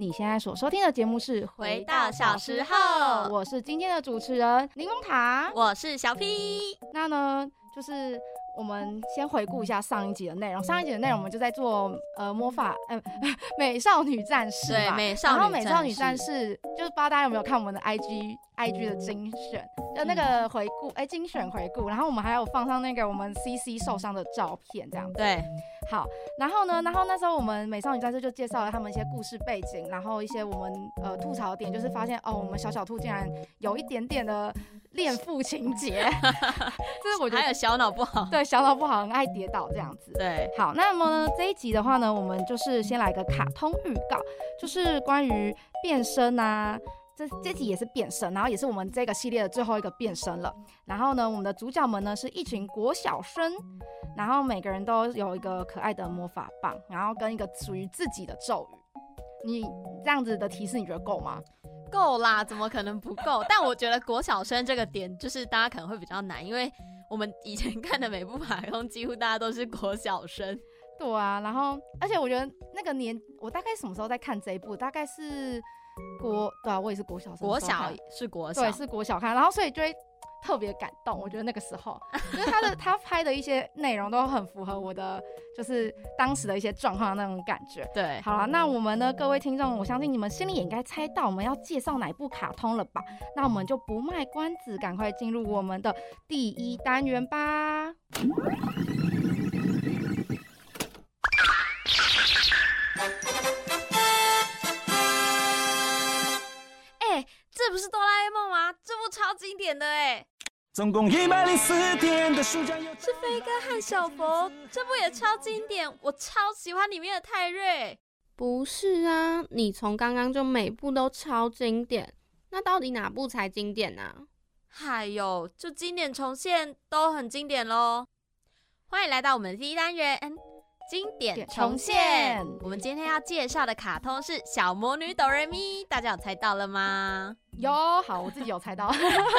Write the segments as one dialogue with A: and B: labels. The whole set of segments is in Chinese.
A: 你现在所收听的节目是《
B: 回到小时候》，
A: 我是今天的主持人柠檬塔，
B: 我是小 P。
A: 那呢，就是我们先回顾一下上一集的内容。上一集的内容，我们就在做呃魔法，呃 美少女战士
B: 对，美少女
A: 然后美少女战
B: 士，
A: 就是不知道大家有没有看我们的 IG IG 的精选，就那个回顾，哎、精选回顾。然后我们还有放上那个我们 CC 受伤的照片，这样子。
B: 对，
A: 好，然后呢，然后那时候我们美少女战士就介绍了他们一些故事背景，然后一些我们呃吐槽点，就是发现哦，我们小小兔竟然有一点点的恋父情 节，这是我觉得
B: 还有小脑不好。
A: 对小脑不好，很爱跌倒这样子。
B: 对，
A: 好，那么呢这一集的话呢，我们就是先来个卡通预告，就是关于变身啊。这这集也是变身，然后也是我们这个系列的最后一个变身了。然后呢，我们的主角们呢是一群国小生，然后每个人都有一个可爱的魔法棒，然后跟一个属于自己的咒语。你这样子的提示，你觉得够吗？
B: 够啦，怎么可能不够？但我觉得国小生这个点，就是大家可能会比较难，因为我们以前看的每部卡通，几乎大家都是国小生。
A: 对啊，然后而且我觉得那个年，我大概什么时候在看这一部？大概是国，对啊，我也是国小生，
B: 国小是国小，
A: 对，是国小看，然后所以就会特别感动。我觉得那个时候，因为他的他拍的一些内容都很符合我的，就是当时的一些状况的那种感觉。
B: 对，
A: 好了，那我们呢，各位听众，我相信你们心里也应该猜到我们要介绍哪部卡通了吧？那我们就不卖关子，赶快进入我们的第一单元吧。
B: 这不是哆啦 A 梦吗？这部超经典的哎，
C: 总共一百零四天的暑假有。
B: 是飞哥和小佛，这部也超经典，我超喜欢里面的泰瑞。
D: 不是啊，你从刚刚就每部都超经典，那到底哪部才经典啊？
B: 还有，就经典重现都很经典喽。欢迎来到我们的第一单元，经典重现。我们今天要介绍的卡通是《小魔女哆瑞咪》，大家有猜到了吗？
A: 有，好，我自己有猜到，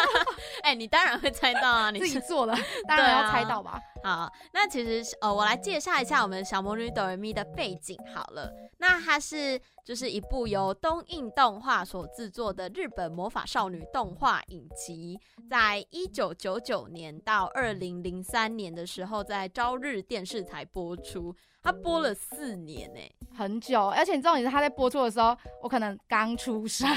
B: 哎、你当然会猜到啊，你
A: 自己做的，当然要猜到吧。
B: 好，那其实是呃，我来介绍一下我们小魔女哆瑞咪的背景好了。那它是就是一部由东映动画所制作的日本魔法少女动画影集，在一九九九年到二零零三年的时候，在朝日电视台播出，它播了四年呢。
A: 很久，而且你知道，你是他在播出的时候，我可能刚出生。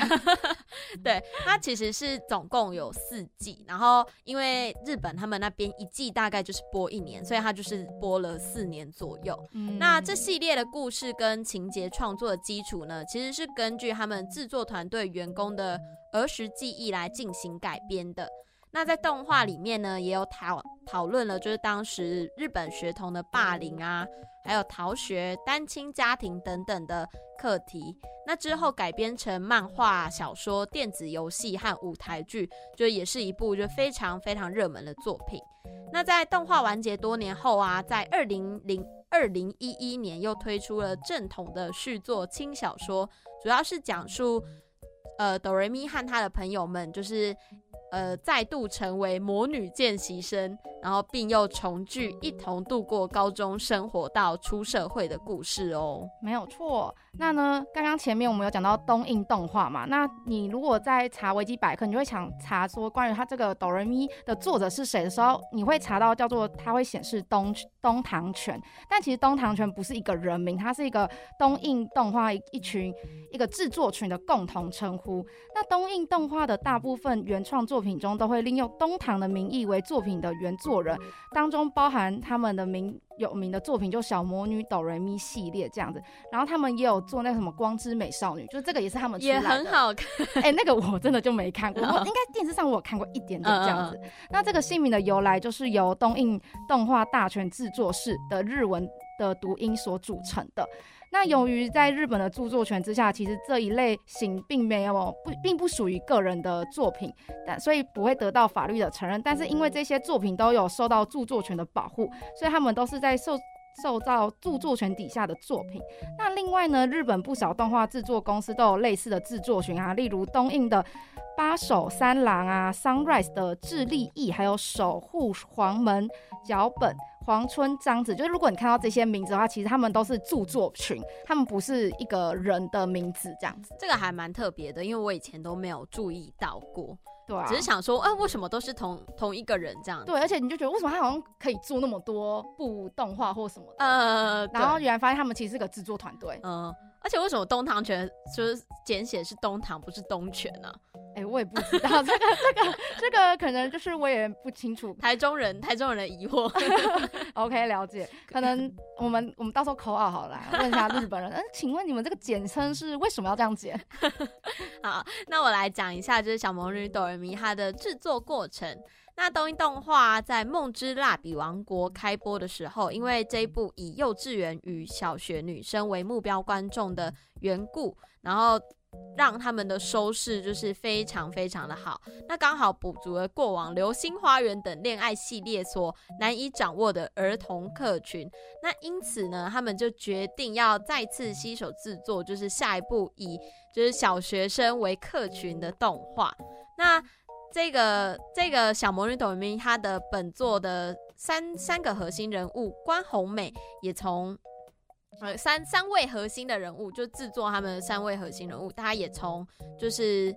B: 对，它其实是总共有四季，然后因为日本他们那边一季大概就是播一年，所以它就是播了四年左右。
A: 嗯
B: 那这系列的故事跟情节创作的基础呢，其实是根据他们制作团队员工的儿时记忆来进行改编的。那在动画里面呢，也有讨讨论了，就是当时日本学童的霸凌啊，还有逃学、单亲家庭等等的课题。那之后改编成漫画、小说、电子游戏和舞台剧，就也是一部就非常非常热门的作品。那在动画完结多年后啊，在二零零二零一一年又推出了正统的续作轻小说，主要是讲述呃哆瑞咪和他的朋友们就是呃再度成为魔女见习生，然后并又重聚，一同度过高中生活到出社会的故事哦。
A: 没有错。那呢，刚刚前面我们有讲到东映动画嘛？那你如果在查维基百科，你就会想查说关于它这个哆瑞咪的作者是谁的时候，你会查到叫做它会显示东东堂泉，但其实东堂泉不是一个人名，它是一个东映动画一一群一个制作群的共同称呼。那东映动画的大部分原创作品中都会利用东堂的名义为作品的原作人，当中包含他们的名有名的作品，就小魔女哆瑞咪系列这样子。然后他们也有做那个什么光之美少女，就是这个也是他们出来
B: 也，很好看，
A: 哎、那个我真的就没看过，我应该电视上我有看过一点点这样子。那这个姓名的由来，就是由东映动画大全制作室的日文的读音所组成的。那由于在日本的著作权之下，其实这一类型并没有不并不属于个人的作品，但所以不会得到法律的承认。但是因为这些作品都有受到著作权的保护，所以他们都是在受受到著作权底下的作品。那另外呢，日本不少动画制作公司都有类似的制作群啊，例如东映的八手三郎啊，Sunrise 的智利翼，还有守护黄门脚本、黄春章子，就是如果你看到这些名字的话，其实他们都是著作群，他们不是一个人的名字这样子。
B: 这个还蛮特别的，因为我以前都没有注意到过，
A: 对啊，
B: 只是想说，哎、为什么都是同同一个人这样？
A: 对，而且你就觉得为什么他好像可以做那么多部动画或什么的，
B: 呃，
A: 然后
B: 对
A: 原来发现他们其实是个制作团队。
B: 嗯、而且为什么东堂泉就是简写是东堂，不是东泉呢、
A: 哎、我也不知道这个这个这个可能就是我也不清楚。
B: 台中人，台中人的疑惑。
A: OK，了解。可能我们我们到时候口耳好了，问一下日本人，嗯，请问你们这个简称是为什么要这样简？
B: 好，那我来讲一下，就是小魔女哆瑞咪它的制作过程。那东映动画在《梦之蜡笔王国》开播的时候，因为这一部以幼稚园与小学女生为目标观众的缘故，然后让他们的收视就是非常非常的好。那刚好补足了过往《流星花园》等恋爱系列所难以掌握的儿童客群。那因此呢，他们就决定要再次携手制作，就是下一部以就是小学生为客群的动画。那这个这个小魔女哆咪，她的本作的三三个核心人物关宏美也从呃三三位核心的人物，就制作他们三位核心人物，她也从就是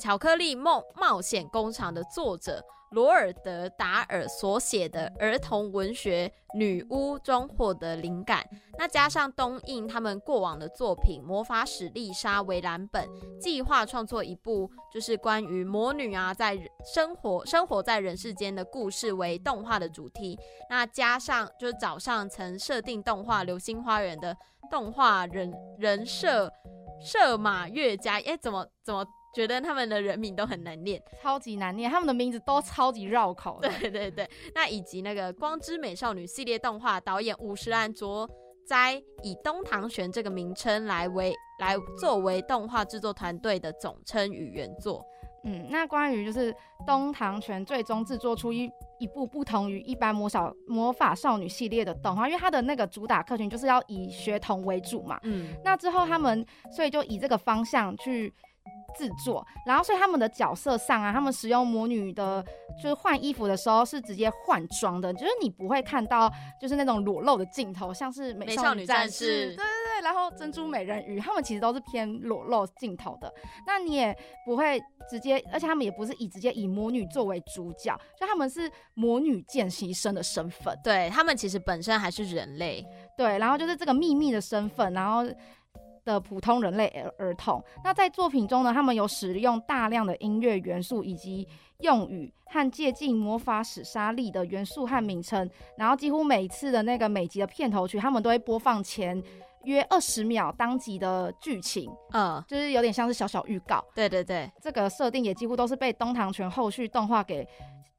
B: 巧克力梦冒险工厂的作者罗尔德达尔所写的儿童文学《女巫》中获得灵感。那加上东映他们过往的作品《魔法使丽莎》为蓝本，计划创作一部就是关于魔女啊在生活生活在人世间的故事为动画的主题。那加上就是早上曾设定动画《流星花园》的动画人人设射马月家，哎，怎么怎么觉得他们的人名都很难念？
A: 超级难念，他们的名字都超级绕口的。
B: 对对对，那以及那个《光之美少女》系列动画导演五十岚卓哉以东堂玄这个名称来为来作为动画制作团队的总称与原作。
A: 嗯，那关于就是东堂泉最终制作出一一部不同于一般魔小魔法少女系列的动画，因为它的那个主打客群就是要以学童为主嘛。
B: 嗯，
A: 那之后他们所以就以这个方向去制作，然后所以他们的角色上啊，他们使用魔女的，就是换衣服的时候是直接换装的，就是你不会看到就是那种裸露的镜头，像是美
B: 美
A: 少女
B: 战
A: 士对对对，然后珍珠美人鱼，他们其实都是偏裸露镜头的，那你也不会直接，而且他们也不是以直接以魔女作为主角，就他们是魔女见习生的身份。
B: 对他们其实本身还是人类。
A: 对，然后就是这个秘密的身份，然后的普通人类儿儿童。那在作品中呢，他们有使用大量的音乐元素以及用语和借鉴魔法史莎莉的元素和名称，然后几乎每次的那个每集的片头曲，他们都会播放前约二十秒当集的剧情，
B: 嗯，
A: 就是有点像是小小预告。
B: 对对对，
A: 这个设定也几乎都是被东堂泉后续动画给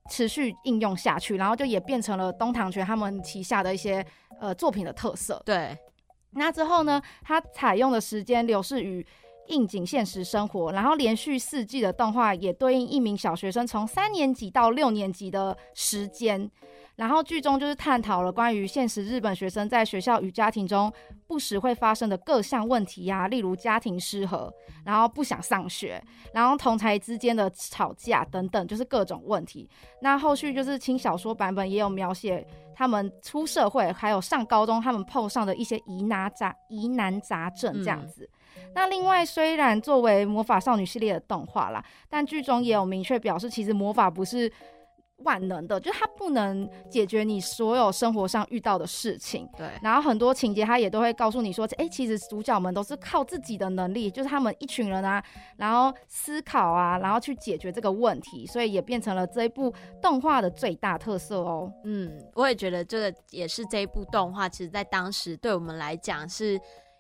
A: 持续应用下去，然后就也变成了东堂泉他们旗下的一些呃作品的特色。
B: 对，
A: 那之后呢，它采用的时间流逝于应景现实生活，然后连续四季的动画也对应一名小学生从三年级到六年级的时间。然后剧中就是探讨了关于现实日本学生在学校与家庭中不时会发生的各项问题呀、例如家庭失和，然后不想上学，然后同才之间的吵架等等，就是各种问题。那后续就是轻小说版本也有描写他们出社会还有上高中他们碰上的一些疑难杂疑难杂症这样子。那另外，虽然作为魔法少女系列的动画啦，但剧中也有明确表示，其实魔法不是万能的，就是它不能解决你所有生活上遇到的事情。
B: 对，
A: 然后很多情节它也都会告诉你说，哎、其实主角们都是靠自己的能力，就是他们一群人啊，然后思考啊，然后去解决这个问题，所以也变成了这一部动画的最大特色哦。
B: 嗯，我也觉得这个也是这一部动画，其实在当时对我们来讲是。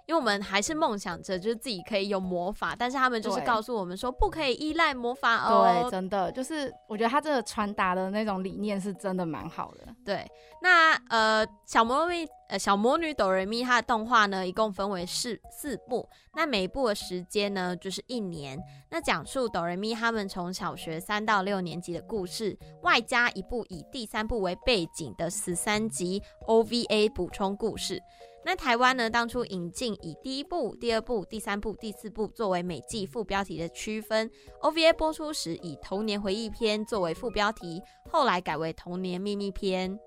B: 因为我们还是梦想着，就是自己可以有魔法，但是他们就是告诉我们说，不可以依赖魔法哦。
A: 对，真的就是我觉得他这个传达的那种理念是真的蛮好的。
B: 对，那呃，小魔女呃小魔女哆瑞咪它的动画呢，一共分为四四部，那每一部的时间呢就是一年，那讲述哆瑞咪他们从小学三到六年级的故事，外加一部以第三部为背景的十三集 OVA 补充故事。那台湾呢，当初引进以第一部、第二部、第三部、第四部作为每季副标题的区分，OVA 播出时以童年回忆篇作为副标题，后来改为童年秘密篇。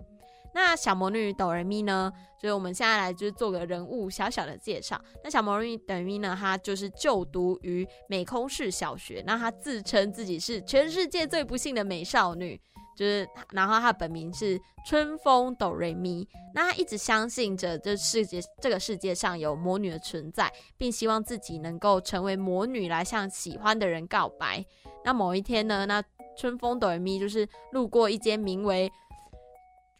B: 那小魔女哆瑞咪呢，所以我们现在来就是做个人物小小的介绍。那小魔女哆瑞咪呢，她就是就读于美空市小学，那她自称自己是全世界最不幸的美少女。就是，然后他本名是春风哆瑞咪，那他一直相信着这世界这个世界上有魔女的存在，并希望自己能够成为魔女来向喜欢的人告白。那某一天呢，那春风哆瑞咪就是路过一间名为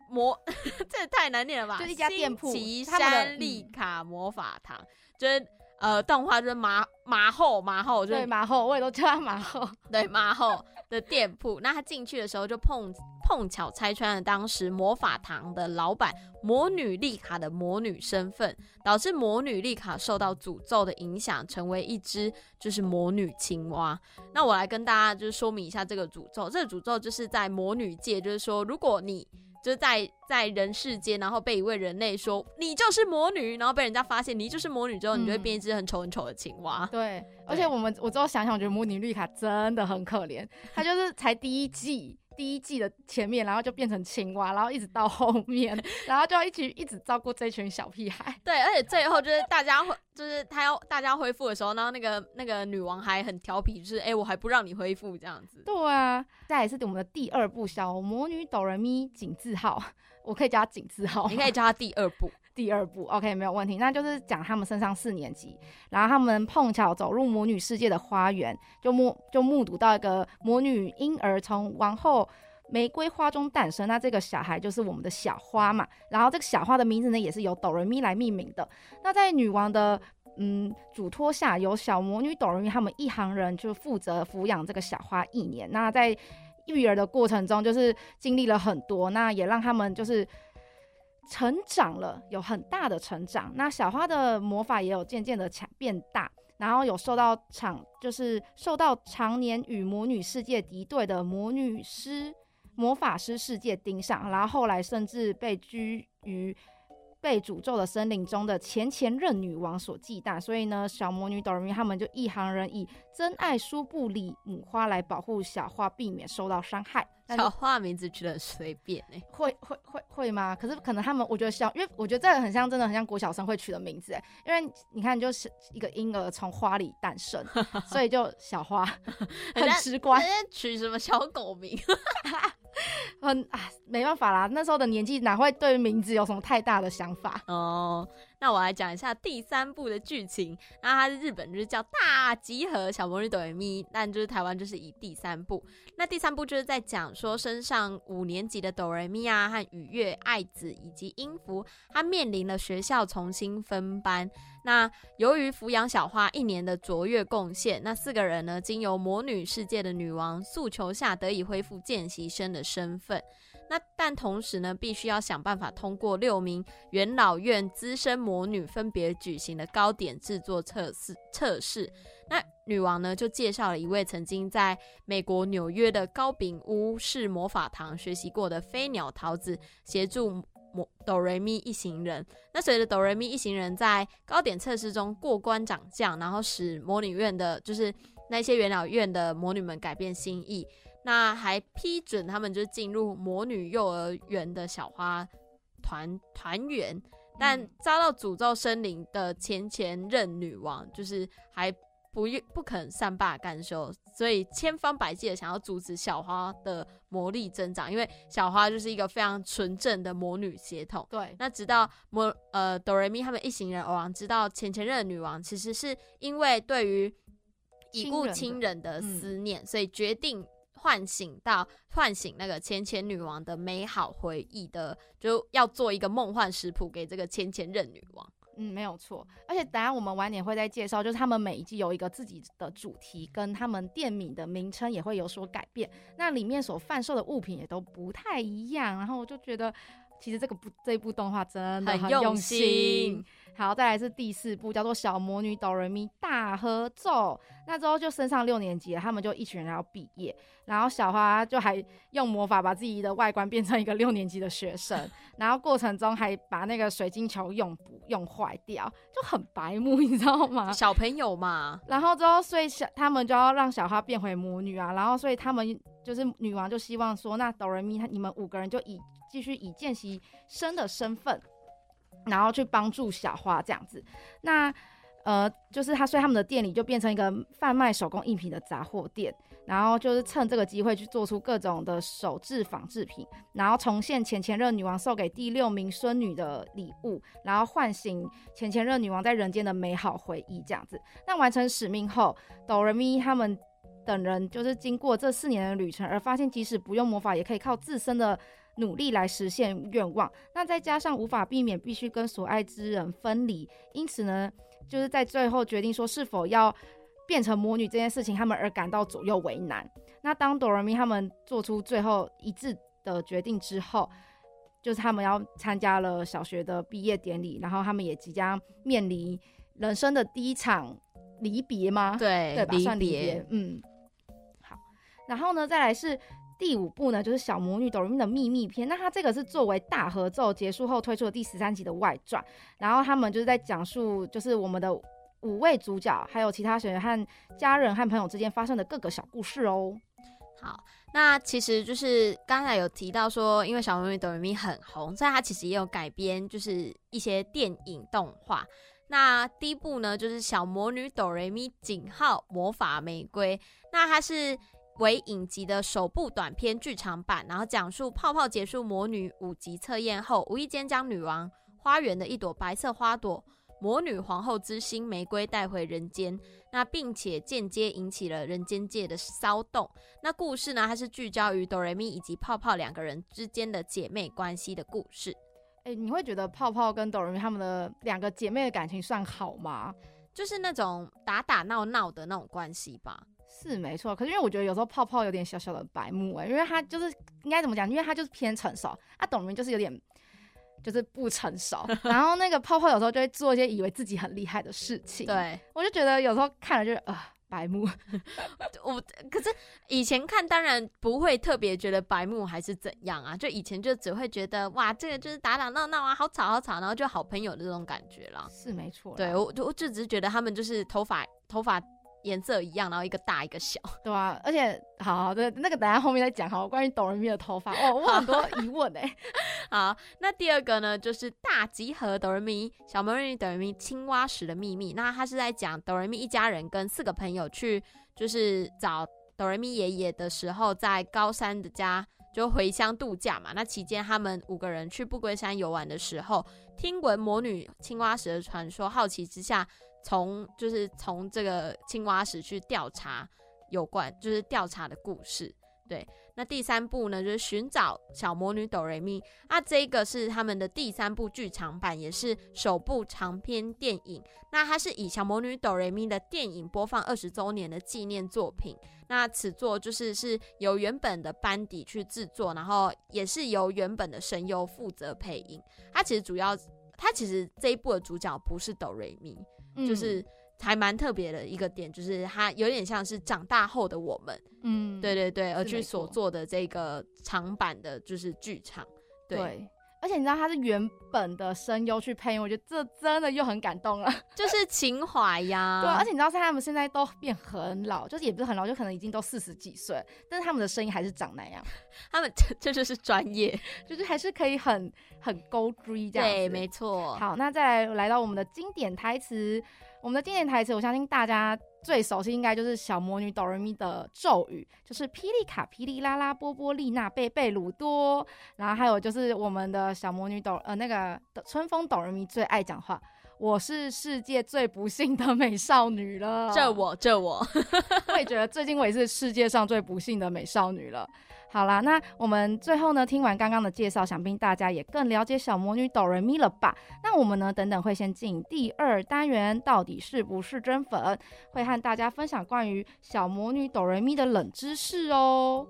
B: 魔，这也太难念了吧？
A: 就是一家店铺
B: 新奇山丽卡魔法堂，就是呃动画就是马马后马后就是
A: 对马后，我也都叫他马后。
B: 对马后的店铺。那他进去的时候就碰碰巧拆穿了当时魔法堂的老板魔女丽卡的魔女身份，导致魔女丽卡受到诅咒的影响，成为一只就是魔女青蛙。那我来跟大家就是说明一下这个诅咒，这个诅咒就是在魔女界，就是说如果你就是在在人世间，然后被一位人类说你就是魔女，然后被人家发现你就是魔女之后，你就会
A: 嗯
B: 变一只很丑很丑的青蛙。
A: 对，而且我们我之后想想，我觉得魔女绿卡真的很可怜，她就是才第一季。第一季的前面，然后就变成青蛙，然后一直到后面，然后就要一起一直照顾这群小屁孩。
B: 对，而且最后就是大家会，就是他要大家恢复的时候，然后那个那个女王还很调皮，就是哎、诶我还不让你恢复这样子。
A: 对啊，再也是我们的第二部小魔女哆瑞咪井字号，我可以叫她井字号，
B: 你可以叫他第二部，
A: 第二部，OK，没有问题。那就是讲他们升上四年级，然后他们碰巧走入魔女世界的花园，就目就目睹到一个魔女婴儿从王后玫瑰花中诞生。那这个小孩就是我们的小花嘛。然后这个小花的名字呢，也是由哆瑞咪来命名的。那在女王的嗯嘱托下，由小魔女哆瑞咪他们一行人就负责抚养这个小花一年。那在育儿的过程中，就是经历了很多，那也让他们就是成长了，有很大的成长。那小花的魔法也有渐渐的强变大，然后有受到常就是受到常年与魔女世界敌对的魔女师魔法师世界盯上，然后后来甚至被居于。被诅咒的森林中的前前任女王所忌惮，所以呢，小魔女哆瑞咪他们就一行人以真爱苏布里母花来保护小花，避免受到伤害。
B: 小花名字取得很随便哎、
A: 会会会会吗？可是可能他们，我觉得小，因为我觉得这个很像，真的很像国小生会取的名字哎。因为你看，就是一个婴儿从花里诞生，所以就小花，很直观，
B: 取什么小狗名？
A: 很啊，没办法啦，那时候的年纪哪会对名字有什么太大的想法？
B: 哦，那我来讲一下第三部的剧情。那它是日本就是叫大集合小魔女哆瑞咪，但就是台湾就是以第三部。那第三部就是在讲说升上五年级的哆瑞咪啊和雨月、爱子以及音符，他面临了学校重新分班。那由于抚养小花一年的卓越贡献，那四个人呢，经由魔女世界的女王诉求下，得以恢复见习生的身份。那但同时呢，必须要想办法通过六名元老院资深魔女分别举行的糕点制作测试测试。那女王呢就介绍了一位曾经在美国纽约的高饼屋式魔法堂学习过的飞鸟桃子，协助哆瑞咪一行人。那随着哆瑞咪一行人在糕点测试中过关斩将，然后使魔女院的，就是那些元老院的魔女们改变心意。那还批准他们就进入魔女幼儿园的小花团团员，但遭到诅咒森林的前前任女王，就是还不愿不肯善罢甘休，所以千方百计的想要阻止小花的魔力增长，因为小花就是一个非常纯正的魔女血统。
A: 对，
B: 那直到魔呃哆瑞咪他们一行人偶然知道前前任的女王其实是因为对于已故亲
A: 亲
B: 人的
A: 嗯
B: 思念，所以决定唤醒到唤醒那个前前女王的美好回忆的，就要做一个梦幻食谱给这个前前任女王。
A: 嗯，没有错。而且等下我们晚点会再介绍，就是他们每一季有一个自己的主题，跟他们店名的名称也会有所改变。那里面所贩售的物品也都不太一样。然后我就觉得，其实这个部这一部动画真的
B: 很用心
A: 好，再来是第四部，叫做《小魔女哆瑞咪大合奏》。那之后就升上六年级了，他们就一群人要毕业，然后小花就还用魔法把自己的外观变成一个六年级的学生，然后过程中还把那个水晶球用不用坏掉，就很白目，你知道吗？
B: 小朋友嘛，
A: 然后之后，所以小他们就要让小花变回魔女啊，然后所以他们就是女王就希望说，那哆瑞咪她你们五个人就以继续以见习生的身份，然后去帮助小花这样子。那呃，就是他，所以他们的店里就变成一个贩卖手工艺品的杂货店，然后就是趁这个机会去做出各种的手制仿制品，然后重现前前任女王送给第六名孙女的礼物，然后唤醒前前任女王在人间的美好回忆，这样子。那完成使命后，哆瑞咪他们等人就是经过这四年的旅程，而发现即使不用魔法，也可以靠自身的努力来实现愿望。那再加上无法避免必须跟所爱之人分离，因此呢。就是在最后决定说是否要变成魔女这件事情，他们而感到左右为难。那当哆瑞咪他们做出最后一致的决定之后，就是他们要参加了小学的毕业典礼，然后他们也即将面临人生的第一场离别吗？
B: 对，
A: 对吧？算离
B: 别
A: 别。嗯，好。然后呢，再来是第五部呢，就是小魔女哆瑞咪的秘密篇。那它这个是作为大合奏结束后推出的第十三集的外传。然后他们就是在讲述，就是我们的五位主角，还有其他学员和家人和朋友之间发生的各个小故事哦。
B: 好，那其实就是刚才有提到说，因为小魔女哆瑞咪很红，所以它其实也有改编，就是一些电影动画。那第一部呢，就是小魔女哆瑞咪井号魔法玫瑰，那它是为影集的首部短片剧场版，然后讲述泡泡结束魔女五级测验后，无意间将女王花园的一朵白色花朵。魔女皇后之心玫瑰带回人间，那并且间接引起了人间界的骚动。那故事呢，它是聚焦于哆瑞咪以及泡泡两个人之间的姐妹关系的故事。
A: 哎，你会觉得泡泡跟哆瑞咪他们的两个姐妹的感情算好吗？
B: 就是那种打打闹闹的那种关系吧。
A: 是没错，可是因为我觉得有时候泡泡有点小小的白目哎，因为他就是应该怎么讲？因为他就是偏成熟，啊，董明就是有点。就是不成熟，然后那个泡泡有时候就会做一些以为自己很厉害的事情。
B: 对，
A: 我就觉得有时候看了就是呃白目。
B: 我可是以前看当然不会特别觉得白目还是怎样啊，就以前就只会觉得哇这个就是打打闹闹啊，好吵好吵，然后就好朋友的这种感觉啦。
A: 是没错。
B: 对我就我就只是觉得他们就是头发头发。颜色一样，然后一个大一个小，
A: 对啊，而且好好的那个，等下后面再讲好。关于哆瑞咪的头发，哦，我很多疑问哎。
B: 好，那第二个呢，就是大集合哆瑞咪小魔女哆瑞咪青蛙石的秘密。那他是在讲哆瑞咪一家人跟四个朋友去，就是找哆瑞咪爷爷的时候，在高山的家就回乡度假嘛。那期间他们五个人去不归山游玩的时候，听闻魔女青蛙石的传说，好奇之下。从就是从这个青蛙石去调查有关，就是调查的故事。对，那第三部呢，就是寻找小魔女哆瑞咪。那这个是他们的第三部剧场版，也是首部长篇电影。那它是以小魔女哆瑞咪的电影播放二十周年的纪念作品。那此作就是是由原本的班底去制作，然后也是由原本的声优负责配音。它其实主要，它其实这一部的主角不是哆瑞咪。就是还蛮特别的一个点，就是它有点像是长大后的我们，嗯，对对对，而去所做的这个长版的，就是剧场，对。
A: 而且你知道他是原本的声优去配音，我觉得这真的又很感动了，
B: 就是情怀呀。
A: 对，而且你知道他们现在都变很老，就是也不是很老，就可能已经都四十几岁，但是他们的声音还是长那样。
B: 他们这 这就是专业，
A: 就是还是可以很很勾追这样。
B: 对，没错。
A: 好，那再来到我们的经典台词，我们的经典台词，我相信大家。最熟悉应该就是小魔女哆瑞咪的咒语，就是霹雳卡、霹雳拉拉、波波丽娜、贝贝鲁多，然后还有就是我们的小魔女哆呃那个春风哆瑞咪最爱讲话，我是世界最不幸的美少女了。
B: 这我这我，
A: 我也觉得最近我也是世界上最不幸的美少女了。好啦，那我们最后呢，听完刚刚的介绍，想必大家也更了解小魔女哆瑞咪了吧？那我们呢，等等会先进第二单元，到底是不是真粉？会和大家分享关于小魔女哆瑞咪的冷知识哦。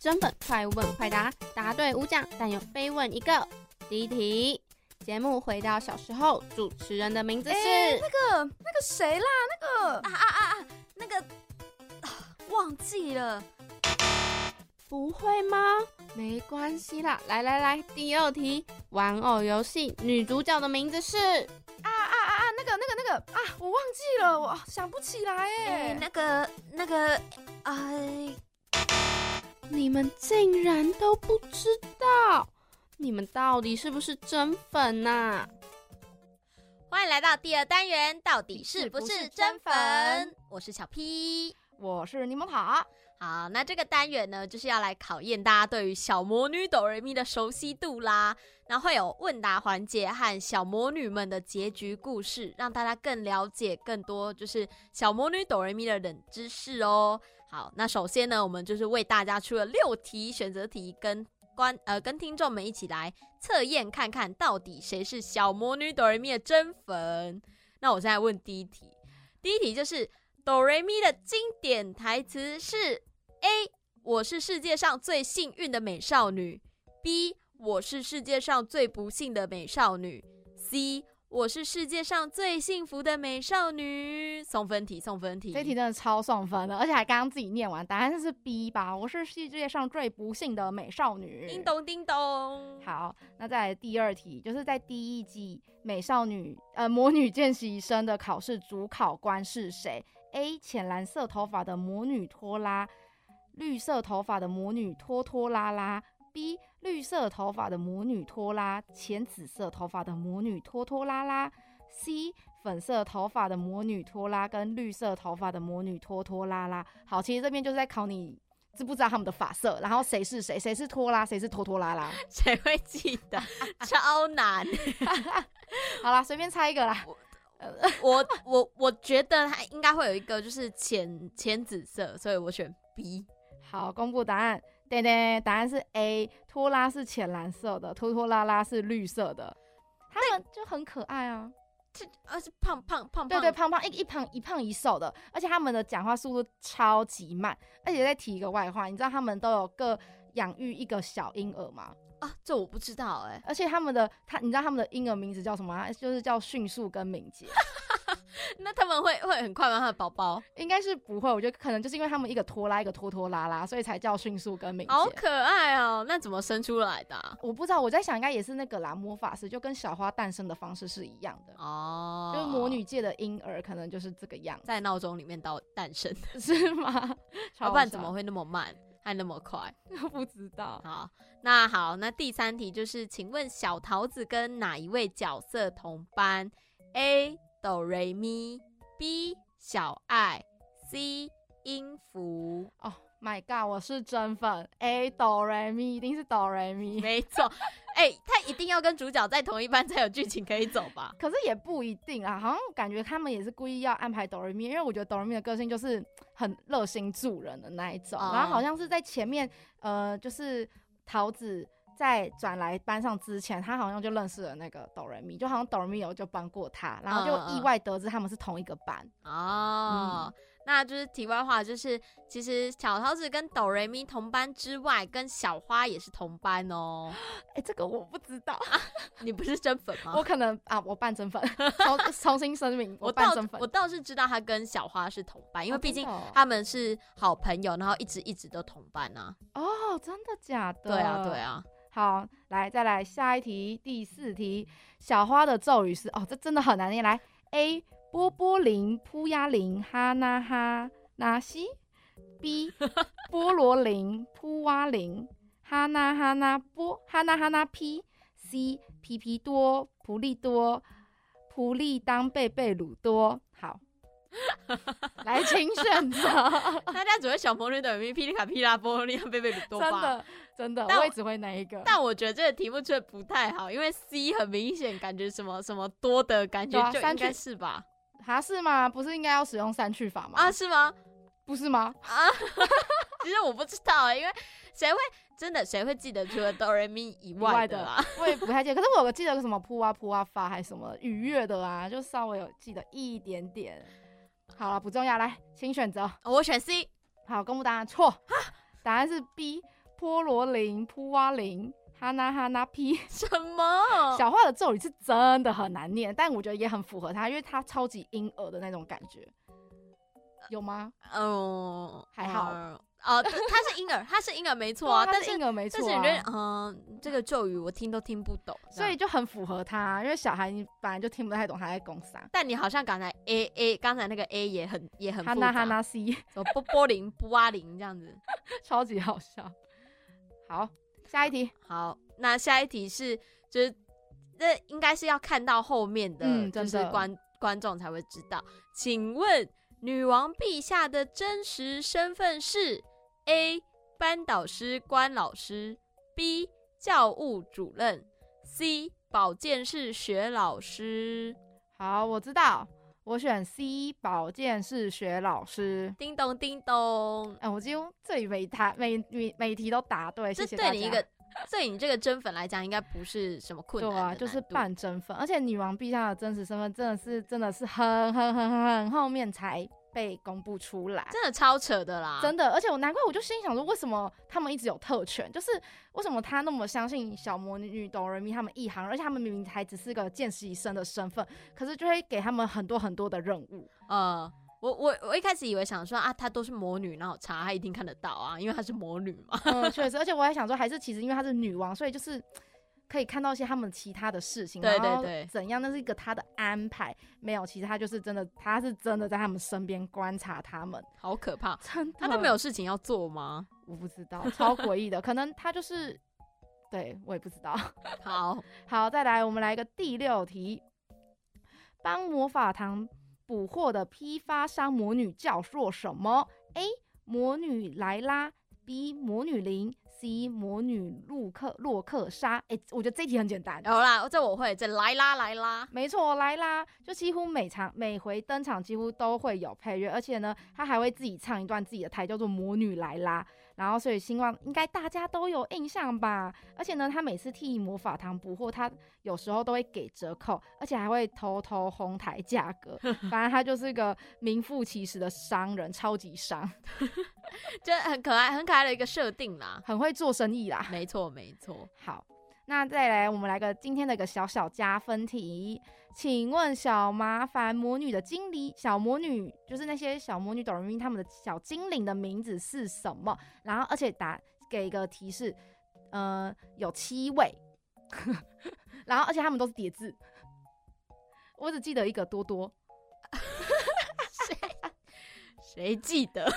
D: 真粉快问快答，答对五奖，但有非问一个。第一题，节目回到小时候，主持人的名字是
A: 那个那个谁啦？那个
B: 啊啊啊啊！那个忘记了，
D: 不会吗？没关系啦，来来来，第二题，玩偶游戏女主角的名字是
A: 啊啊啊啊！那个那个那个啊，我忘记了，我想不起来哎。
B: 那个那个，哎，
D: 你们竟然都不知道？你们到底是不是真粉呐、
B: 欢迎来到第二单元，到底是不
A: 是
B: 真
A: 真粉
B: 粉？我是小 P。
A: 我是柠檬塔，
B: 好，那这个单元呢，就是要来考验大家对于小魔女哆瑞咪的熟悉度啦。然后会有问答环节和小魔女们的结局故事，让大家更了解更多就是小魔女哆瑞咪的冷知识哦。好，那首先呢，我们就是为大家出了六题选择题，跟观呃跟听众们一起来测验看看到底谁是小魔女哆瑞咪的真粉。那我现在问第一题，第一题就是哆瑞咪的经典台词是 A：我是世界上最幸运的美少女；B：我是世界上最不幸的美少女；C：我是世界上最幸福的美少女。送分题，送分题。
A: 这题真的超送分的，而且还刚刚自己念完，答案是 B 吧？我是世界上最不幸的美少女。
B: 叮咚叮咚。
A: 好，那再来第二题，就是在第一季美少女呃魔女见习生的考试主考官是谁？A. 浅蓝色头发的魔女拖拉，绿色头发的魔女拖拖拉拉。B. 绿色头发的魔女拖拉，浅紫色头发的魔女拖拖拉拉。C. 粉色头发的魔女拖拉跟绿色头发的魔女拖拖拉拉。好，其实这边就是在考你知不知道他们的发色，然后谁是谁，谁是拖拉，谁是拖拖拉拉。
B: 谁会记得？超难。
A: 好啦，随便猜一个啦。
B: 我我我觉得它应该会有一个就是浅浅紫色，所以我选 B。
A: 好，公布答案。对对，答案是 A，拖拉是浅蓝色的，拖拖拉拉是绿色的。他们就很可爱啊，
B: 这而是胖胖胖胖，
A: 对对，胖胖一一胖一胖一瘦的，而且他们的讲话速度超级慢。而且再提一个外话，你知道他们都有各养育一个小婴儿吗？
B: 啊，这我不知道哎、
A: 而且他们的他，你知道他们的婴儿名字叫什么啊？就是叫迅速跟敏捷。
B: 那他们会会很快吗？他的宝宝
A: 应该是不会，我觉得可能就是因为他们一个拖拉一个拖拖拉拉，所以才叫迅速跟敏捷。
B: 好可爱哦、那怎么生出来的啊、
A: 我不知道，我在想应该也是那个啦，魔法师就跟小花诞生的方式是一样的，
B: 哦，
A: 就是魔女界的婴儿可能就是这个样
B: 在闹钟里面到诞生，
A: 子，是吗？
B: 老板怎么会那么慢，还那么快？
A: 会不知道？
B: 好，那好，那第三题就是，请问小桃子跟哪一位角色同班？A. 哆瑞咪，B. 小爱，C. 音符。
A: 哦、my god，我是真粉，A 哆来咪一定是哆来咪，
B: 没错，哎、他一定要跟主角在同一班才有剧情可以走吧？
A: 可是也不一定啊，好像感觉他们也是故意要安排哆来咪，因为我觉得哆来咪的个性就是很热心助人的那一种，
B: 哦
A: 然后好像是在前面，呃，就是桃子。在转来班上之前，他好像就认识了那个哆瑞咪，就好像哆瑞咪有就帮过他，然后就意外得知他们是同一个班。
B: 哦，那就是题外话，就是其实小桃子跟哆瑞咪同班之外，跟小花也是同班哦。
A: 哎、这个我不知道，
B: 你不是真粉吗？
A: 我可能啊，我扮真粉，重重新声明，
B: 我倒
A: 扮真粉
B: 我。倒是知道他跟小花是同班，因为
A: 哦
B: 毕竟他们是好朋友，然后一直一直都同班啊。
A: 哦，真的假的？
B: 对啊，对。啊。
A: 好，来再来下一题，第四题，小花的咒语是哦，这真的很难念。来，A 波波林扑呀林哈那哈那西，B 菠萝林扑哇林哈那哈那波哈那哈那 P，C 皮皮多普利多普利当贝贝鲁多。好，来，请选择。
B: 大家只会小魔女等于霹雳卡霹拉波利亚贝贝鲁多吧？
A: 真的真的，
B: 我
A: 也只会哪一个。
B: 但我觉得这个题目出的不太好，因为 C 很明显感觉什么什么多的感觉，就应该是吧？
A: 哈是吗？不是应该要使用三去法吗？
B: 啊，，是吗？
A: 不是吗？
B: 啊，其实我不知道啊、因为谁会真的谁会记得除了哆瑞咪以外
A: 的
B: 啦啊？
A: 我也不太记得，可是我记得个什么扑啊扑啊发还是什么愉悦的啊，就稍微有记得一点点。好了，不重要，来，请选择。
B: 我选 C。
A: 好，公布答案，错，答案是 B，波罗林扑哇林哈那哈那 P。
B: 什么？
A: 小花的咒语是真的很难念，但我觉得也很符合她，因为她超级婴儿的那种感觉。有吗？
B: 嗯，
A: 还好
B: 嗯哦，他是婴儿，他是婴儿没错啊，但是
A: 他是婴儿没错啊，
B: 但是你觉得，嗯，这个咒语我听都听不懂，
A: 所以就很符合他，因为小孩你本来就听不太懂他在讲啥。
B: 但你好像刚才 A A 刚才那个 A 也很也很
A: 哈娜哈娜 C，
B: 什么波波林波阿林这样子。
A: 超级好笑。好，下一题。
B: 好，那下一题是就是这应该是要看到后面的，
A: 嗯的
B: 就是观观众才会知道。请问女王陛下的真实身份是 A 班导师关老师，B 教务主任，C 保健室学老师。
A: 好，我知道，我选 C，保健室学老师。
B: 叮咚叮咚，
A: 哎、我几乎这里每答每每每题都答对，谢
B: 这
A: 谢大家。
B: 对你一个对你这个真粉来讲，应该不是什么困难
A: 对啊。就是半真粉，而且女王陛下的真实身份真的是真的是很很很很很后面才被公布出来。
B: 真的超扯的啦，
A: 真的，而且我难怪我就心里想说，为什么他们一直有特权？就是为什么他那么相信小魔女哆瑞咪他们一行，而且他们明明还只是个见习生的身份，可是就会给他们很多很多的任务。
B: 呃，我我我一开始以为想说啊，她都是魔女，然后查她一定看得到啊，因为她是魔女嘛。
A: 嗯，确实，而且我还想说，还是其实因为她是女王，所以就是可以看到一些他们其他的事情，
B: 对对对
A: 怎样，那是一个他的安排。没有，其实他就是真的，他是真的在他们身边观察他们，
B: 好可怕！
A: 真的。
B: 他都没有，事情要做吗？
A: 我不知道，超诡异的，可能他就是，对我也不知道。
B: 好，
A: 好，再来，我们来一个第六题，帮魔法堂捕获的批发商魔女叫做什么？A. 魔女莱拉，B. 魔女林，C. 魔女洛克洛克莎。哎、我觉得这题很简单。
B: 有啦，这我会，这来啦来啦。
A: 没错，来啦就几乎每场每回登场几乎都会有配乐，而且呢，她还会自己唱一段自己的台，叫做《魔女莱拉》。然后，所以希望应该大家都有印象吧。而且呢，他每次替魔法堂补货，他有时候都会给折扣，而且还会偷偷哄抬价格。反正他就是个名副其实的商人，超级商，
B: 就很可爱，很可爱的一个设定啦。
A: 很会做生意啦。
B: 没错，没错。
A: 好，那再来，我们来个今天的一个小小加分题。请问小麻烦魔女的精灵小魔女，就是那些小魔女哆瑞咪他们的小精灵的名字是什么？然后，而且答给一个提示，呃，有七位，然后而且他们都是叠字。我只记得一个多多，
B: 谁记得？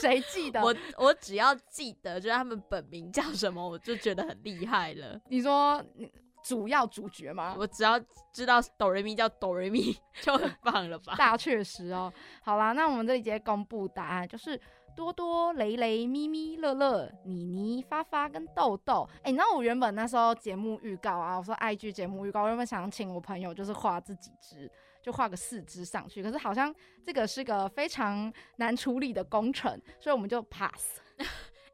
A: 谁记得？
B: 我我只要记得，就是他们本名叫什么，我就觉得很厉害了。
A: 你说你主要主角吗？
B: 我只要知道哆瑞咪叫哆瑞咪，就很棒了吧？
A: 大确实哦。好啦，那我们这里直接公布答案，就是多多、雷雷、咪咪、乐乐、妮妮、发发跟豆豆。哎、你知道我原本那时候节目预告啊，我说 IG 节目预告，我原本想请我朋友就是画自己只，就画个四只上去，可是好像这个是个非常难处理的工程，所以我们就 pass。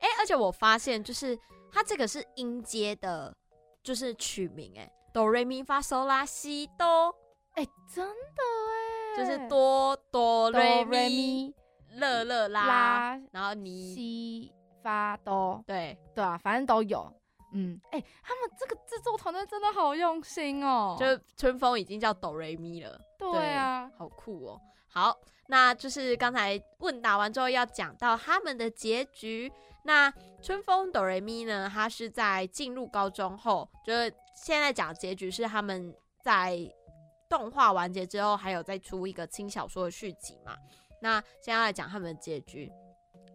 B: 哎、而且我发现，就是它这个是音阶的，就是取名、哎，哆瑞咪发嗦拉西哆，
A: 哎、真的哎，
B: 就是哆
A: 哆
B: 瑞
A: 瑞
B: 咪
A: 咪
B: 乐乐啦，
A: 拉
B: 然后你
A: 西发哆。
B: 对，
A: 对啊，反正都有。嗯，哎、他们这个制作团队真的好用心哦。
B: 就是春风已经叫哆瑞咪了，
A: 对啊，
B: 好酷哦。好，那就是刚才问答完之后要讲到他们的结局。那春风哆瑞咪呢？他是在进入高中后，就是现在讲结局是他们在动画完结之后，还有再出一个轻小说的续集嘛。那现在来讲他们的结局。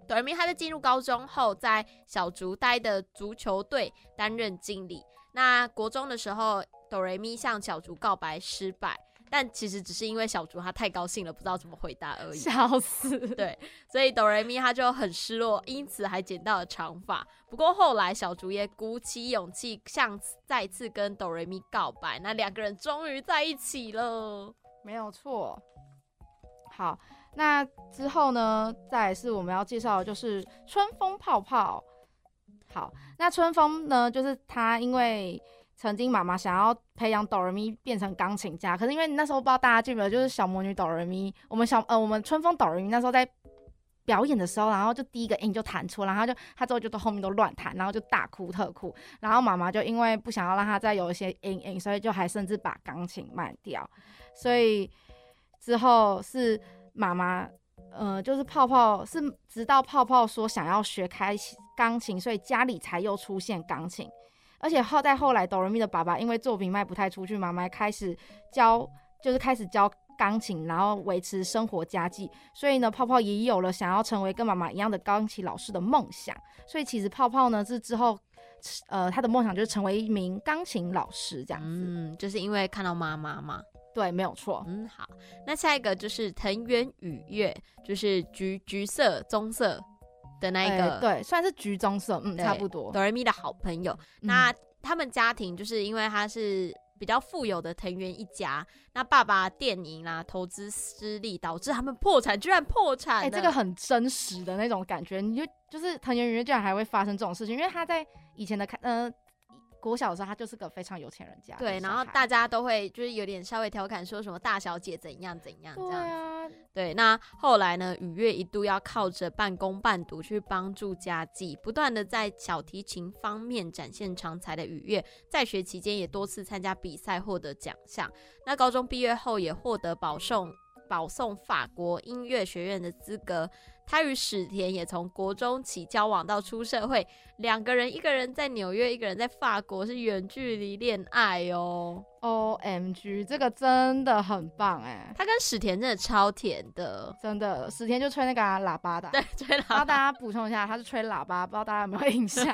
B: 哆瑞咪他在进入高中后，在小竹待的足球队担任经理。那国中的时候，哆瑞咪向小竹告白失败，但其实只是因为小竹他太高兴了，不知道怎么回答而已。
A: 笑死。
B: 对，所以哆瑞咪他就很失落，因此还剪到了长发。不过后来小竹也鼓起勇气向再次跟哆瑞咪告白，那两个人终于在一起了。
A: 没有错。好，那之后呢，再来是我们要介绍的就是春风泡泡。好，那春风呢，就是他因为曾经妈妈想要培养哆瑞咪变成钢琴家，可是因为那时候不知道大家记不记得，就是小魔女哆瑞咪，我们小呃我们春风哆瑞咪那时候在表演的时候，然后就第一个音就弹错，然后就他之后就到后面都乱弹，然后就大哭特哭，然后妈妈就因为不想要让他再有一些阴影，所以就还甚至把钢琴卖掉，所以之后是妈妈呃，就是泡泡是直到泡泡说想要学开钢琴，所以家里才又出现钢琴。而且后在后来，哆瑞咪的爸爸因为作品卖不太出去，妈妈开始教，就是开始教钢琴，然后维持生活家计。所以呢，泡泡也有了想要成为跟妈妈一样的钢琴老师的梦想。所以其实泡泡呢是之后，呃，他的梦想就是成为一名钢琴老师这样子。
B: 嗯，就是因为看到妈妈嘛。
A: 对，没有错。
B: 嗯，好，那下一个就是藤原雨月，就是橘橘色棕色的那一个，
A: 对，算是橘棕色，嗯，差不多。
B: 哆瑞咪的好朋友，那他们家庭就是因为他是比较富有的藤原一家，那爸爸电影啊投资失利，导致他们破产，居然破产。哎，
A: 这个很真实的那种感觉，你就就是藤原雨月居然还会发生这种事情，因为他在以前的看，嗯。国小的时候，他就是个非常有钱人家。
B: 对，然后大家都会就是有点稍微调侃，说什么大小姐怎样怎样这样子。对，那后来呢，雨月一度要靠着半工半读去帮助家计，不断的在小提琴方面展现长才的雨月，在学期间也多次参加比赛，获得奖项。那高中毕业后，也获得保送保送法国音乐学院的资格。他与史田也从国中起交往到出社会，两个人一个人在纽约，一个人在法国，是远距离恋爱哦。
A: O M G，这个真的很棒哎！
B: 他跟史田真的超甜的，
A: 真的。史田就吹那个喇叭的，
B: 对，吹喇叭。
A: 大家补充一下，他是吹喇叭，不知道大家有没有印象？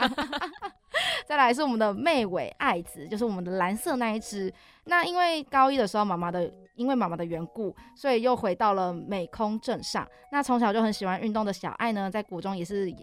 A: 再来是我们的妹尾爱子，就是我们的蓝色那一只。那因为高一的时候，妈妈的因为妈妈的缘故，所以又回到了美空镇上。那从小就很喜欢运动的小爱呢，在国中也是。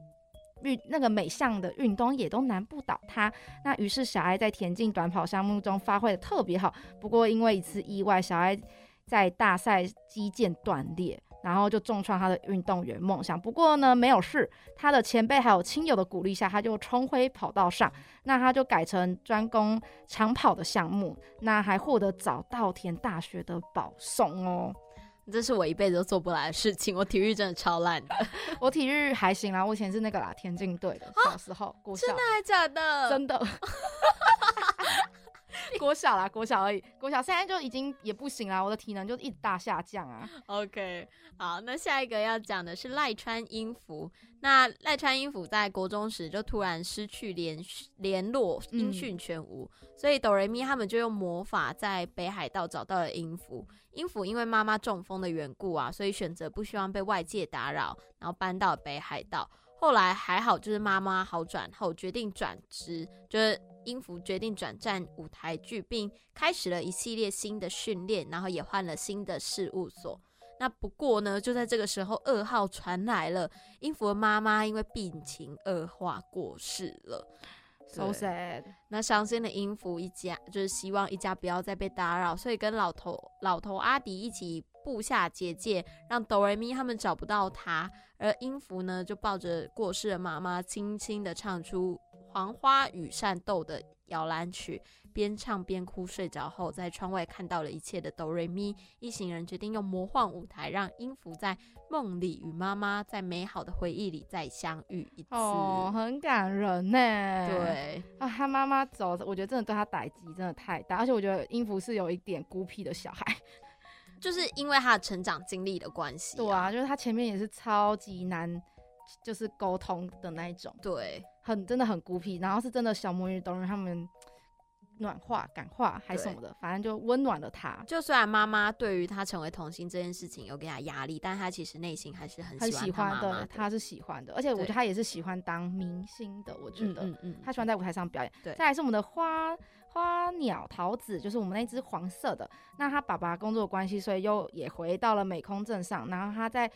A: 运那个每项的运动也都难不倒她，那于是小爱在田径短跑项目中发挥的特别好。不过因为一次意外，小爱在大赛肌腱断裂，然后就重创他的运动员梦想。不过呢，没有事，他的前辈还有亲友的鼓励下，他就重回跑道上。那他就改成专攻长跑的项目，那还获得早稻田大学的保送哦。
B: 这是我一辈子都做不来的事情。我体育真的超烂的。
A: 我体育还行啦，我以前是那个啦，田径队的。小时候。
B: 真的还假的？
A: 真的。国小啦，国小而已。国小现在就已经也不行啦，我的体能就一直大下降啊。
B: OK，好，那下一个要讲的是赖川英福。那赖川英福在国中时就突然失去联联络，音讯全无，所以哆瑞咪他们就用魔法在北海道找到了音符。音符因为妈妈中风的缘故啊，所以选择不希望被外界打扰，然后搬到北海道。后来还好，就是妈妈好转后决定转职，就是英福决定转战舞台剧，并开始了一系列新的训练，然后也换了新的事务所。那不过呢，就在这个时候，噩耗传来了，音符的妈妈因为病情恶化过世了。
A: So sad。
B: 那伤心的音符一家就是希望一家不要再被打扰，所以跟老头老头阿迪一起布下结界，让哆瑞咪他们找不到他。而音符呢，就抱着过世的妈妈，轻轻的唱出《黄花与扇豆》的摇篮曲。边唱边哭，睡着后，在窗外看到了一切的哆瑞咪一行人决定用魔幻舞台，让音符在梦里与妈妈在美好的回忆里再相遇一次。
A: 哦，很感人呢。
B: 对
A: 啊，他妈妈走，我觉得真的对他打击真的太大，而且我觉得音符是有一点孤僻的小孩，
B: 就是因为他的成长经历的关系。
A: 对啊，就是他前面也是超级难，就是沟通的那一种。
B: 对，
A: 很真的很孤僻，然后是真的小魔女哆瑞他们。暖化、感化还是什么的，反正就温暖了他。
B: 就虽然妈妈对于他成为童星这件事情有给他压力，但他其实内心还是很喜欢
A: 的。他是喜欢的，而且我觉得他也是喜欢当明星的。我觉得，嗯嗯，他喜欢在舞台上表演。
B: 对，
A: 再来是我们的花花鸟桃子，就是我们那只黄色的。那他爸爸工作关系，所以又也回到了美空镇上。然后他在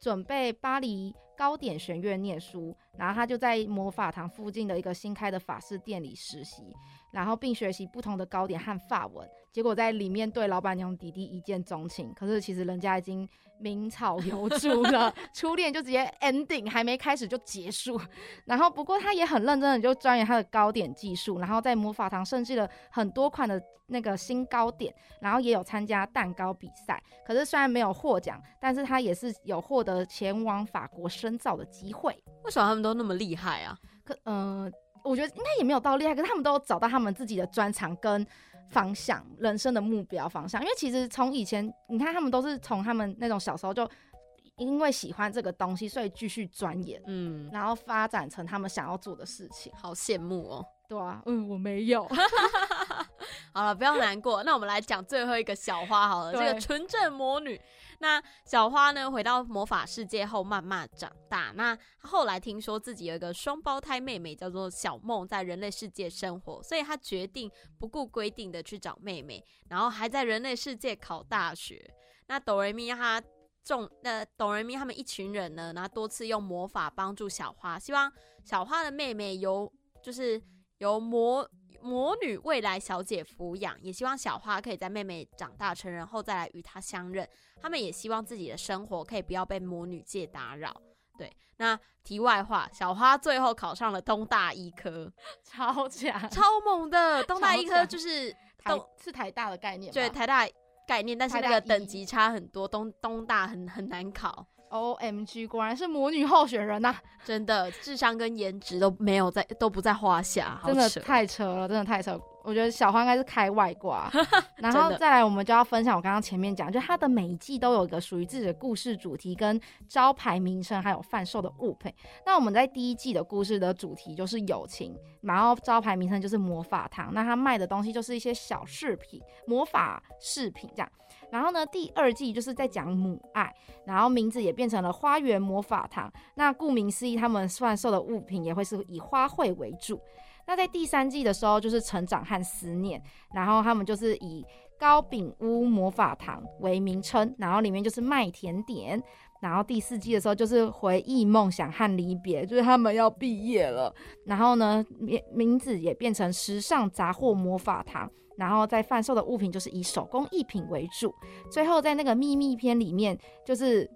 A: 准备巴黎糕点学院念书，然后他就在魔法堂附近的一个新开的法式店里实习。然后并学习不同的糕点和法文，结果在里面对老板娘弟弟一见钟情。可是其实人家已经名草有主了，初恋就直接 ending，还没开始就结束。然后不过他也很认真的就钻研他的糕点技术，然后在魔法堂设计了很多款的那个新糕点，然后也有参加蛋糕比赛。可是虽然没有获奖，但是他也是有获得前往法国深造的机会。
B: 为什么他们都那么厉害啊？
A: 可嗯。我觉得应该也没有到厉害，可是他们都找到他们自己的专长跟方向，人生的目标方向。因为其实从以前，你看他们都是从他们那种小时候就因为喜欢这个东西，所以继续钻研，
B: 嗯，
A: 然后发展成他们想要做的事情。
B: 好羡慕哦。
A: 对啊，嗯，我没有。
B: 好了，不要难过。那我们来讲最后一个小花好了，这个纯正魔女。那小花呢，回到魔法世界后慢慢长大。那她后来听说自己有一个双胞胎妹妹，叫做小梦，在人类世界生活，所以她决定不顾规定的去找妹妹，然后还在人类世界考大学。那哆瑞咪她众那哆瑞咪他们一群人呢，然后多次用魔法帮助小花，希望小花的妹妹由就是由魔魔女未来小姐抚养，也希望小花可以在妹妹长大成人后再来与她相认。他们也希望自己的生活可以不要被魔女界打扰。对，那题外话，小花最后考上了东大医科，
A: 超强，
B: 超猛的。东大医科就是
A: 台
B: 东
A: 是台大的概念，
B: 对台大概念，但是那个等级差很多，东东大很很难考。
A: O M G，果然是魔女候选人呐、
B: 真的，智商跟颜值都没有在，都不在话下，
A: 真的太扯了，真的太扯。我觉得小花应该是开外挂，然后再来，我们就要分享我刚刚前面讲，就它的每一季都有一个属于自己的故事主题、跟招牌名称，还有贩售的物品。那我们在第一季的故事的主题就是友情，然后招牌名称就是魔法糖，那它卖的东西就是一些小饰品、魔法饰品这样。然后呢，第二季就是在讲母爱，然后名字也变成了花园魔法堂。那顾名思义，他们贩售的物品也会是以花卉为主。那在第三季的时候，就是成长和思念，然后他们就是以糕饼屋魔法糖为名称，然后里面就是卖甜点。然后第四季的时候就是回忆、梦想和离别，就是他们要毕业了。然后呢，名名字也变成时尚杂货魔法糖。然后在贩售的物品就是以手工艺品为主。最后在那个秘密篇里面，就是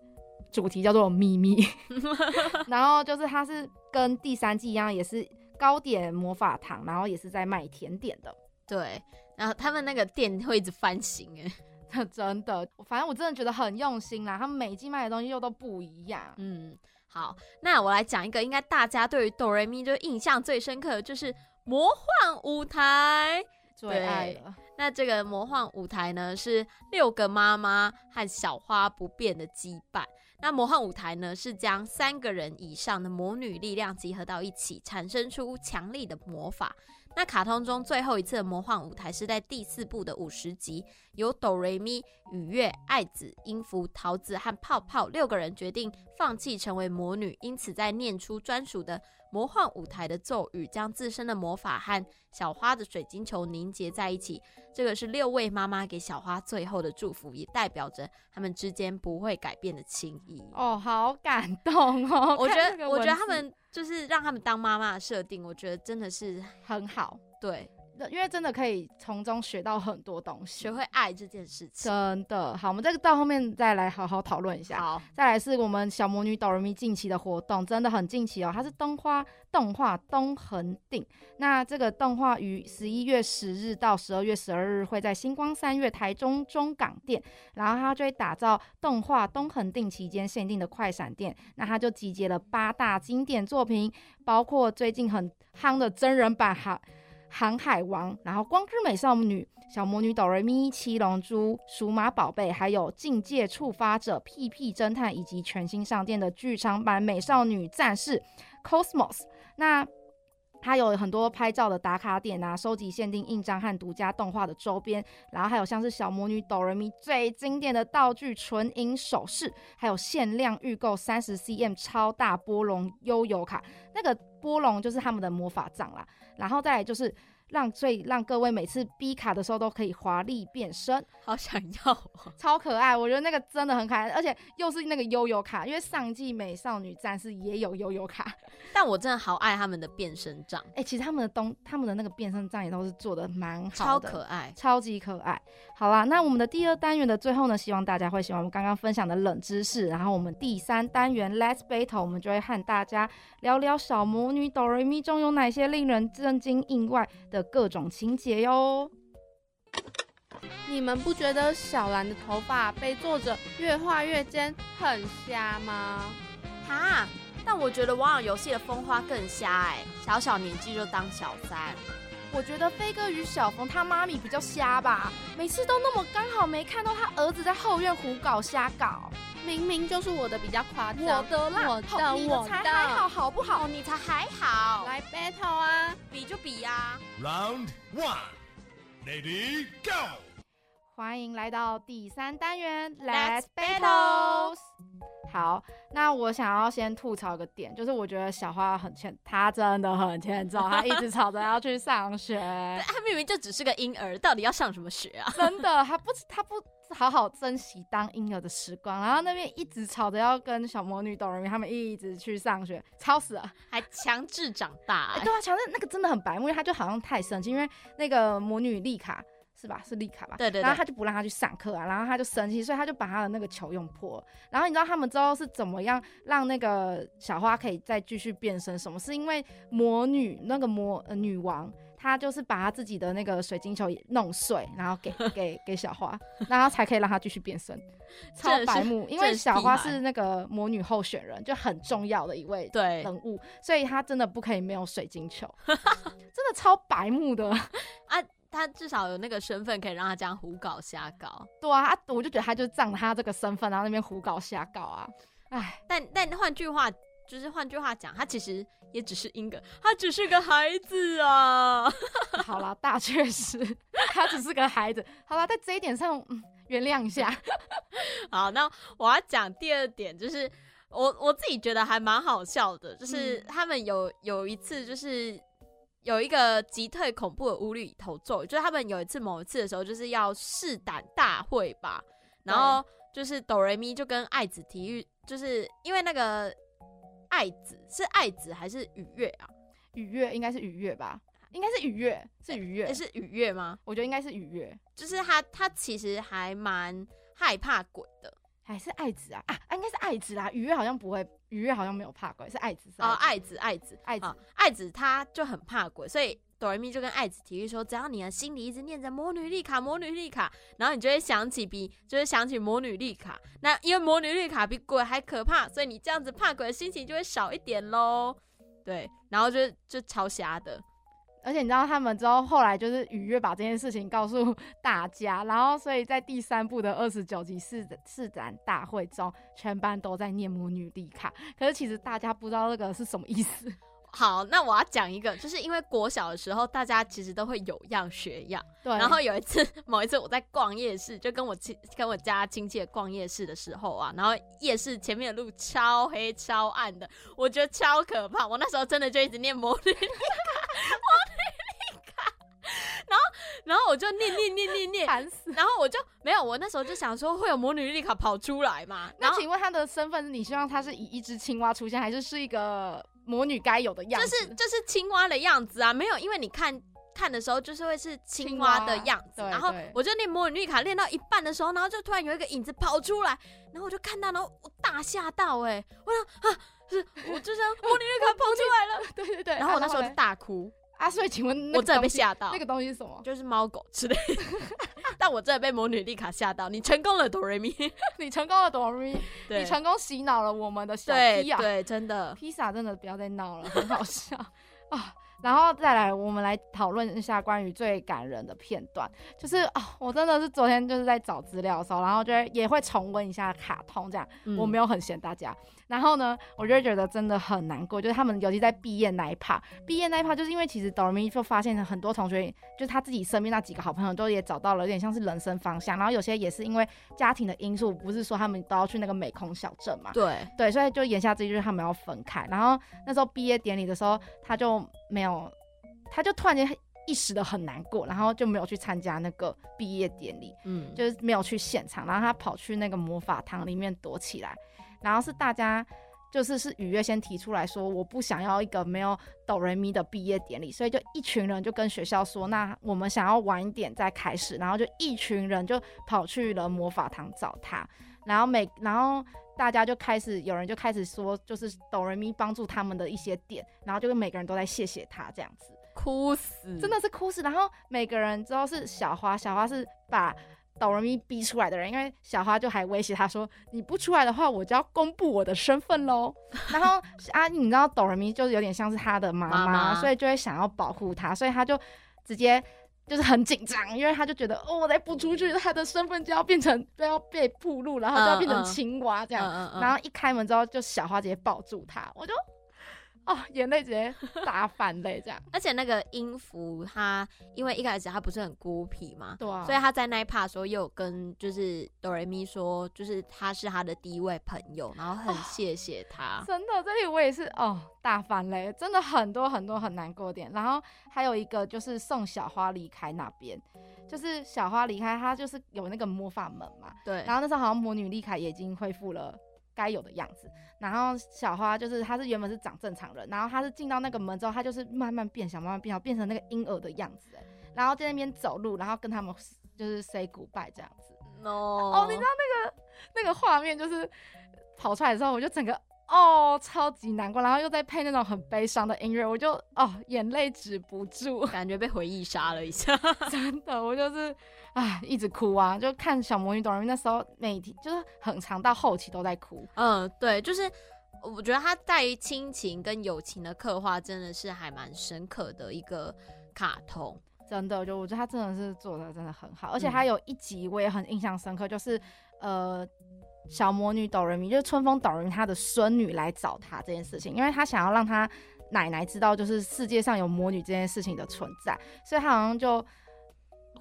A: 主题叫做秘密，然后就是它是跟第三季一样，也是糕点魔法糖，然后也是在卖甜点的。
B: 对，然后他们那个店会一直翻新 哎，
A: 真的，反正我真的觉得很用心啦。他们每一季卖的东西又都不一样。
B: 嗯，好，那我来讲一个，应该大家对于哆瑞咪就印象最深刻的就是魔幻舞台。
A: 最爱了，
B: 那这个魔幻舞台呢，是六个妈妈和小花不变的羁绊。那魔幻舞台呢，是将三个人以上的魔女力量集合到一起，产生出强力的魔法。那卡通中最后一次的魔幻舞台是在第四部的五十集，由哆瑞咪、雨月、爱子、音符、桃子和泡泡六个人决定放弃成为魔女，因此在念出专属的魔幻舞台的咒语，将自身的魔法和小花的水晶球凝结在一起。这个是六位妈妈给小花最后的祝福，也代表着他们之间不会改变的情谊。
A: 哦，好感动哦！
B: 我觉得，我觉得他们就是让他们当妈妈的设定，我觉得真的是
A: 很好，
B: 对。
A: 因为真的可以从中学到很多东西
B: 学。会爱这件事情。
A: 真的好，我们这个到后面再来好好讨论一下。
B: 好，
A: 再来是我们小魔女哆瑞咪近期的活动，真的很近期哦。它是动画动画东横定，那这个动画于十一月十日到十二月十二日会在星光三月台中中港店，然后它就会打造动画东横定期间限定的快闪店。那它就集结了八大经典作品，包括最近很夯的真人版航航海王，然后光之美少女、小魔女哆瑞咪、七龙珠、数码宝贝，还有境界触发者、屁屁侦探，以及全新上线的剧场版美少女战士 Cosmos。那它有很多拍照的打卡点啊，收集限定印章和独家动画的周边，然后还有像是小魔女哆瑞咪最经典的道具纯银首饰，还有限量预购三十 cm 超大波龙悠游卡，那个波龙就是他们的魔法杖啦。然后再来就是让最让各位每次逼卡的时候都可以华丽变身，
B: 好想要哦。
A: 超可爱。我觉得那个真的很可爱，而且又是那个悠悠卡，因为上季美少女战士也有悠悠卡。
B: 但我真的好爱他们的变身杖，
A: 哎、其实他们的东他们的那个变身杖也都是做的蛮好
B: 超
A: 的，
B: 可爱。
A: 超级可爱。好啦，那我们的第二单元的最后呢，希望大家会喜欢我们刚刚分享的冷知识。然后我们第三单元 Let's Battle，我们就会和大家聊聊小魔女哆瑞咪中有哪些令人震惊意外的各种情节哟。
D: 你们不觉得小兰的头发被作者越画越尖很瞎吗？
B: 哈，但我觉得网友游戏的风花更瞎哎、小小年纪就当小三。
A: 我觉得飞哥与小冯他妈咪比较瞎吧，每次都那么刚好没看到他儿子在后院胡搞瞎搞。
D: 明明就是我的比较夸张。
A: 的啦，
D: 我的我的
A: 才还好，好不好？
B: 哦，你才还好，
D: 来 battle 啊！
B: 比就比呀、
C: Round one, lady go！
A: 欢迎来到第三单元
B: Let's
A: Battles。好，那我想要先吐槽个点，就是我觉得小花很欠，她真的很欠揍，她一直吵着要去上学，
B: 她明明就只是个婴儿，到底要上什么学啊？
A: 真的，她不她不好好珍惜当婴儿的时光，然后那边一直吵着要跟小魔女哆瑞咪他们一直去上学，吵死了。
B: 还强制长大、
A: 哎对啊，强制那个真的很白目，因为他就好像太生气，因为那个魔女丽卡是吧？是丽卡吧？
B: 对对对
A: 然后他就不让他去上课啊，然后他就生气，所以他就把他的那个球用破了。然后你知道他们之后是怎么样让那个小花可以再继续变身？什么？是因为魔女那个魔、呃、女王。她就是把她自己的那个水晶球也弄碎，然后给 给给小花，然后才可以让她继续变身，超白目。因为小花是那个魔女候选人，就很重要的一位人物，所以她真的不可以没有水晶球，真的超白目的。
B: 啊，他至少有那个身份可以让他这样胡搞瞎搞。
A: 对啊，啊我就觉得他就仗着他这个身份，然后那边胡搞瞎搞啊，唉，
B: 但但换句话，就是换句话讲，他其实也只是英格，他只是个孩子啊。
A: 好啦，大确实，他只是个孩子。好啦，在这一点上，嗯，原谅一下。
B: 好，那我要讲第二点，就是我我自己觉得还蛮好笑的，就是
A: 嗯
B: 他们有有一次就是。有一个击退恐怖的无厘头咒语，就是他们有一次某一次的时候，就是要试胆大会吧，然后就是哆瑞咪就跟爱子体育，就是因为那个爱子是爱子还是雨月啊？
A: 雨月应该是雨月吧？应该是雨月，是愉悦，
B: 是雨月吗？
A: 我觉得应该是雨月，
B: 就是他他其实还蛮害怕鬼的
A: 还是爱子啊？啊，啊应该是爱子啦。愉悦好像不会，愉悦好像没有怕鬼，是爱子是
B: 哦，
A: 爱
B: 爱子爱子
A: 爱子
B: 啊，爱子他就很怕鬼，所以哆瑞咪就跟爱子提议说，只要你的心里一直念着魔女丽卡，魔女丽卡，然后你就会想起比，就是想起魔女丽卡。那因为魔女丽卡比鬼还可怕，所以你这样子怕鬼的心情就会少一点喽。对，然后就就超瞎的，
A: 而且你知道他们之后后来就是愉悦把这件事情告诉 大家，然后所以在第三部的二十九集试试展大会中，全班都在念母女丽卡，可是其实大家不知道这个是什么意思。
B: 好，那我要讲一个，就是因为国小的时候，大家其实都会有样学样。
A: 对，
B: 然后有一次，某一次我在逛夜市，就跟我亲跟我家亲戚逛夜市的时候啊，然后夜市前面的路超黑超暗的，我觉得超可怕。我那时候真的就一直念魔女魔女丽卡，然后然后我就念念念念念，
A: 烦死。
B: 然后我就没有，我那时候就想说会有魔女丽卡跑出来嘛，然
A: 那
B: 后
A: 请问他的身份你希望他是以一只青蛙出现，还是是一个魔女该有的样
B: 就
A: 子？
B: 是就是青蛙的样子啊，没有，因为你看看的时候就是会是青蛙的样子，然后我就练魔女绿卡练到一半的时候，然后就突然有一个影子跑出来，然后我就看到，然后我大吓到、欸，哎，我说啊，是我就像魔女绿卡跑出来了，
A: 对对对。
B: 然后我那时候就大哭，
A: 啊，所以请问那
B: 我真的被吓到，
A: 那个东西是什么？
B: 就是猫狗之类的，但我真的被魔女丽卡吓到，你成功了，哆瑞咪，
A: 你成功了，哆瑞咪，
B: 对
A: 你成功洗脑了我们的小
B: 对
A: P 啊！
B: 对，真的，
A: 披萨真的不要再闹了，很好笑啊。然后再来，我们来讨论一下关于最感人的片段，就是啊、我真的是昨天就是在找资料的时候，然后就会也会重温一下卡通这样。
B: 嗯
A: 我没有很嫌大家。然后呢，我就会觉得真的很难过，就是他们尤其在毕业那一趴，毕业那一趴，就是因为其实 Dormi 就发现很多同学，就是他自己身边那几个好朋友都也找到了有点像是人生方向，然后有些也是因为家庭的因素，不是说他们都要去那个美空小镇嘛，
B: 对，
A: 对，所以就言下之意就是他们要分开。然后那时候毕业典礼的时候，他就没有，他就突然间一时的很难过，然后就没有去参加那个毕业典礼。
B: 嗯，
A: 就是没有去现场，然后他跑去那个魔法堂里面躲起来，然后是大家就是是雨月先提出来说，我不想要一个没有哆瑞咪的毕业典礼，所以就一群人就跟学校说，那我们想要晚一点再开始，然后就一群人就跑去了魔法堂找他，然后每然后。大家就开始，有人就开始说，就是哆瑞咪帮助他们的一些点，然后就跟每个人都在谢谢他这样子。
B: 哭死，
A: 真的是哭死。然后每个人之后是小花，小花是把哆瑞咪逼出来的人，因为小花就还威胁他说：“你不出来的话，我就要公布我的身份喽。”然后啊，你知道哆瑞咪就是有点像是他的妈妈，
B: 妈妈
A: 所以就会想要保护他，所以他就直接。就是很紧张，因为他就觉得哦，我再不出去，他的身份就要变成就要被暴露，然后就要变成青蛙这样。
B: 嗯嗯
A: 然后一开门之后，就小花直接抱住他，我就哦，眼泪直接大泛泪这样。
B: 而且那个音符，他因为一开始他不是很孤僻嘛，
A: 对啊，
B: 所以他在那一 part 的时候，又有跟就是哆瑞咪说，就是他是他的第一位朋友，然后很谢谢他。
A: 真的，这里我也是哦，大翻嘞，真的很多很多很难过的点。然后还有一个就是送小花离开那边，就是小花离开，她就是有那个魔法门嘛。
B: 对，
A: 然后那时候好像魔女丽卡也已经恢复了该有的样子。然后小花就是她是原本是长正常人，然后她是进到那个门之后，她就是慢慢变小，慢慢变小，变成那个婴儿的样子。哎然后在那边走路，然后跟他们就是 say goodbye 这样子。
B: 哦
A: 哦，你知道那个那个画面就是跑出来的时候，我就整个哦超级难过，然后又在配那种很悲伤的音乐，我就哦眼泪止不住，
B: 感觉被回忆杀了一下。
A: 真的，我就是唉一直哭啊，就看小魔女哆瑞咪那时候每天就是很长到后期都在哭，
B: 嗯，对，就是我觉得他在于亲情跟友情的刻画，真的是还蛮深刻的一个卡通。
A: 真的，就我觉得他真的是做的真的很好，而且
B: 嗯
A: 他有一集我也很印象深刻，就是呃。小魔女哆瑞咪就是春风哆瑞咪，她的孙女来找她这件事情，因为她想要让她奶奶知道，就是世界上有魔女这件事情的存在，所以她好像就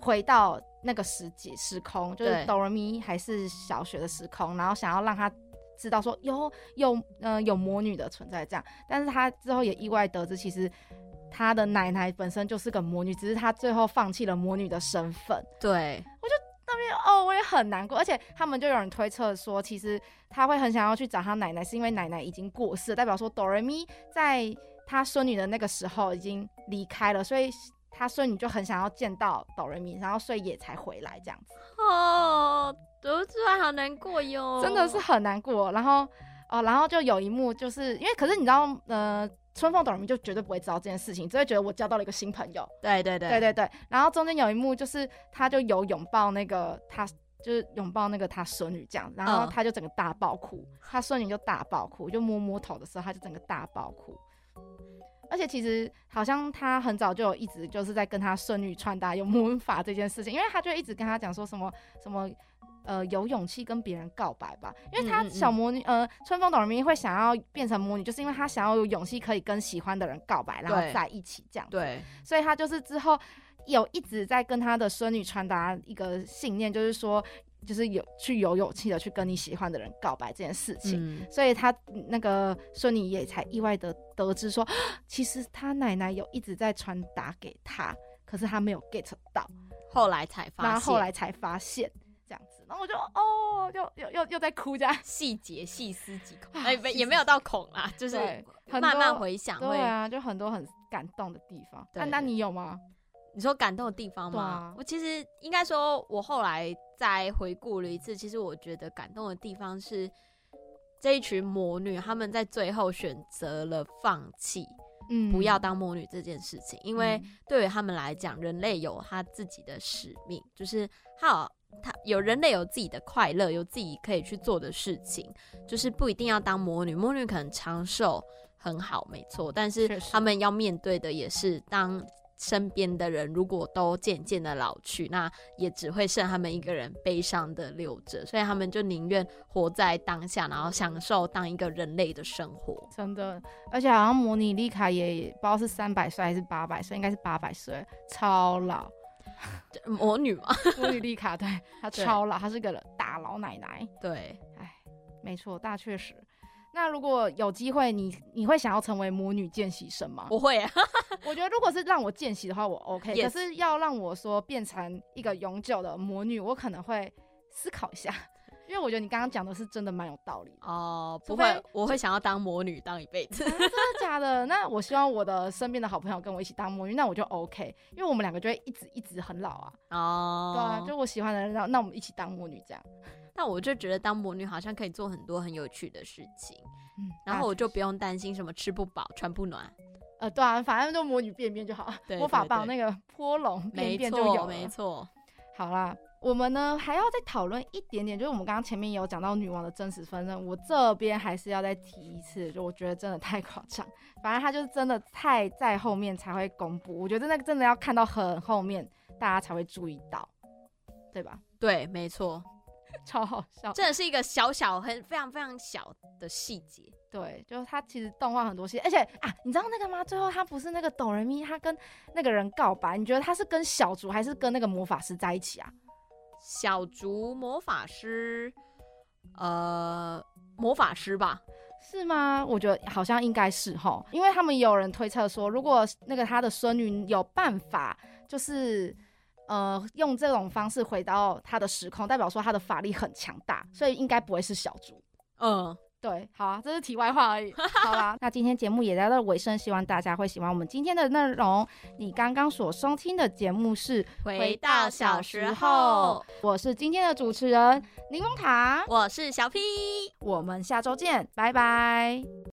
A: 回到那个时节时空，就是
B: 对。
A: 哆瑞咪还是小学的时空，然后想要让他知道说有有呃有魔女的存在这样，但是他之后也意外得知，其实他的奶奶本身就是个魔女，只是他最后放弃了魔女的身份。
B: 对，我就
A: 那边哦，我也很难过，而且他们就有人推测说，其实他会很想要去找他奶奶，是因为奶奶已经过世，代表说哆瑞咪在他孙女的那个时候已经离开了，所以他孙女就很想要见到哆瑞咪，然后所以也才回来这样子，
B: 哦，读出来好难过哟，
A: 真的是很难过。然后哦，然后就有一幕就是因为，可是你知道，呃。春风哆瑞咪就绝对不会知道这件事情，只会觉得我交到了一个新朋友。
B: 对对对
A: 对对对，然后中间有一幕就是他就有拥抱那个他，就是拥抱那个他孙女这样，然后
B: 嗯
A: 他就整个大爆哭，他孙女就大爆哭，就摸摸头的时候他就整个大爆哭。而且其实好像他很早就有一直就是在跟他孙女传达有魔法这件事情，因为他就一直跟他讲说什么什么。呃，有勇气跟别人告白吧，因为他小魔女，呃，春风哆瑞咪会想要变成魔女，就是因为他想要有勇气可以跟喜欢的人告白，然后在一起这样。
B: 对，
A: 所以他就是之后有一直在跟他的孙女传达一个信念，就是说，就是有去有勇气的去跟你喜欢的人告白这件事情。
B: 嗯，
A: 所以他那个孙女也才意外的得知说，其实他奶奶有一直在传达给他，可是他没有 get 到，
B: 后来才发现，
A: 然后后来才发现这样子。然后我就哦，又又又又在哭这样。
B: 细节细思极恐，
A: 啊
B: 哎，没也没有到恐啦，就是
A: 很
B: 慢慢
A: 多
B: 回想会。
A: 对啊，就很多很感动的地方。那、
B: 对
A: 那你有吗？
B: 你说感动的地方吗？
A: 啊
B: 我其实应该说，我后来再回顾了一次，其实我觉得感动的地方是这一群魔女，她们在最后选择了放弃，
A: 嗯
B: 不要当魔女这件事情，因为
A: 嗯
B: 对于他们来讲，人类有他自己的使命，就是他有他有人类有自己的快乐，有自己可以去做的事情，就是不一定要当魔女。魔女可能长寿很好，没错，但是
A: 确实
B: 他们要面对的也是当。身边的人如果都渐渐的老去，那也只会剩他们一个人悲伤的留着，所以他们就宁愿活在当下，然后享受当一个人类的生活。
A: 真的，而且好像模拟丽卡也不知道是三百岁还是八百岁，应该是八百岁，超老。
B: 魔女嘛，
A: 魔女丽卡对她超老，她是个大老奶奶。
B: 对，
A: 哎，没错，大确实。那如果有机会你，你会想要成为魔女见习生吗？
B: 我会、啊。
A: 我觉得如果是让我见习的话，我 OK。可是要让我说变成一个永久的魔女，我可能会思考一下，因为我觉得你刚刚讲的是真的蛮有道理。
B: 哦，不会，我会想要当魔女当一辈子。
A: 真的假的？那我希望我的身边的好朋友跟我一起当魔女，那我就 OK，因为我们两个就会一直一直很老啊。
B: 哦，
A: 对啊，就我喜欢的人，那那我们一起当魔女这样。
B: 但我就觉得当魔女好像可以做很多很有趣的事情，
A: 嗯，
B: 然后我就不用担心什么吃不饱、穿不暖。
A: 呃，对啊，反正就魔女变变就好，
B: 对
A: 魔法棒那个波龙变
B: 没
A: 变就有
B: 没错。
A: 好啦，我们呢还要再讨论一点点，就是我们刚刚前面也有讲到女王的真实身份，我这边还是要再提一次，就我觉得真的太夸张，反正她就是真的太在后面才会公布，我觉得那个真的要看到很后面大家才会注意到，对吧？
B: 对，没错，
A: 超好笑。
B: 真的是一个小小很非常非常小的细节。
A: 对，就是他其实动画很多细节，而且啊，你知道那个吗？最后他不是那个哆瑞咪，他跟那个人告白，你觉得他是跟小竹还是跟那个魔法师在一起啊？
B: 小竹魔法师，呃，魔法师吧？
A: 是吗？我觉得好像应该是吼，因为他们也有人推测说，如果那个他的孙女有办法，就是呃用这种方式回到他的时空，代表说他的法力很强大，所以应该不会是小猪。
B: 嗯，
A: 对，好啊，这是题外话而已。好啦，那今天节目也来到尾声，希望大家会喜欢我们今天的内容。你刚刚所收听的节目是
B: 回到小时候，
A: 我是今天的主持人柠檬塔，
B: 我是小 P，
A: 我们下周见，拜拜。